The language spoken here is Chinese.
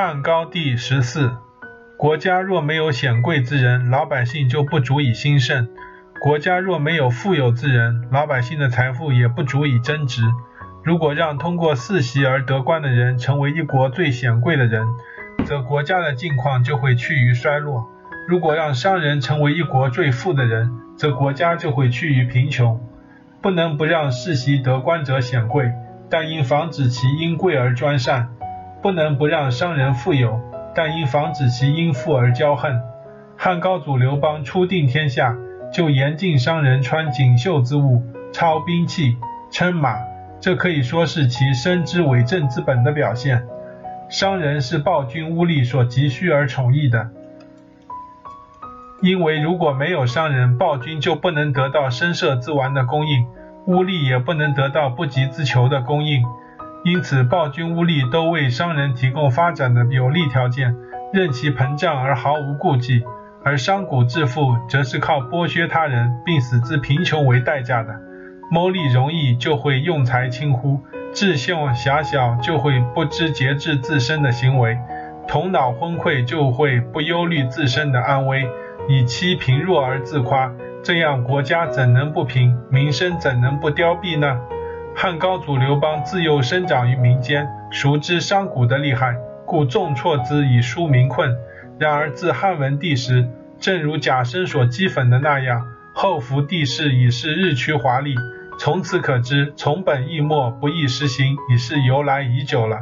汉高帝十四，国家若没有显贵之人，老百姓就不足以兴盛；国家若没有富有之人，老百姓的财富也不足以增值。如果让通过世袭而得官的人成为一国最显贵的人，则国家的境况就会趋于衰落；如果让商人成为一国最富的人，则国家就会趋于贫穷。不能不让世袭得官者显贵，但应防止其因贵而专善。不能不让商人富有，但应防止其因富而骄横。汉高祖刘邦初定天下，就严禁商人穿锦绣之物、操兵器、乘马，这可以说是其深知为政之本的表现。商人是暴君污吏所急需而宠溺的，因为如果没有商人，暴君就不能得到声色之玩的供应，污吏也不能得到不急之求的供应。因此，暴君污吏都为商人提供发展的有利条件，任其膨胀而毫无顾忌；而商贾致富，则是靠剥削他人并使之贫穷为代价的。谋利容易，就会用财轻忽；志向狭小，就会不知节制自身的行为；头脑昏聩，就会不忧虑自身的安危，以欺贫弱而自夸。这样，国家怎能不平？民生怎能不凋敝呢？汉高祖刘邦自幼生长于民间，熟知商贾的厉害，故重挫之以纾民困。然而自汉文帝时，正如贾生所讥讽的那样，后服帝室已是日趋华丽。从此可知，从本易末，不易实行，已是由来已久了。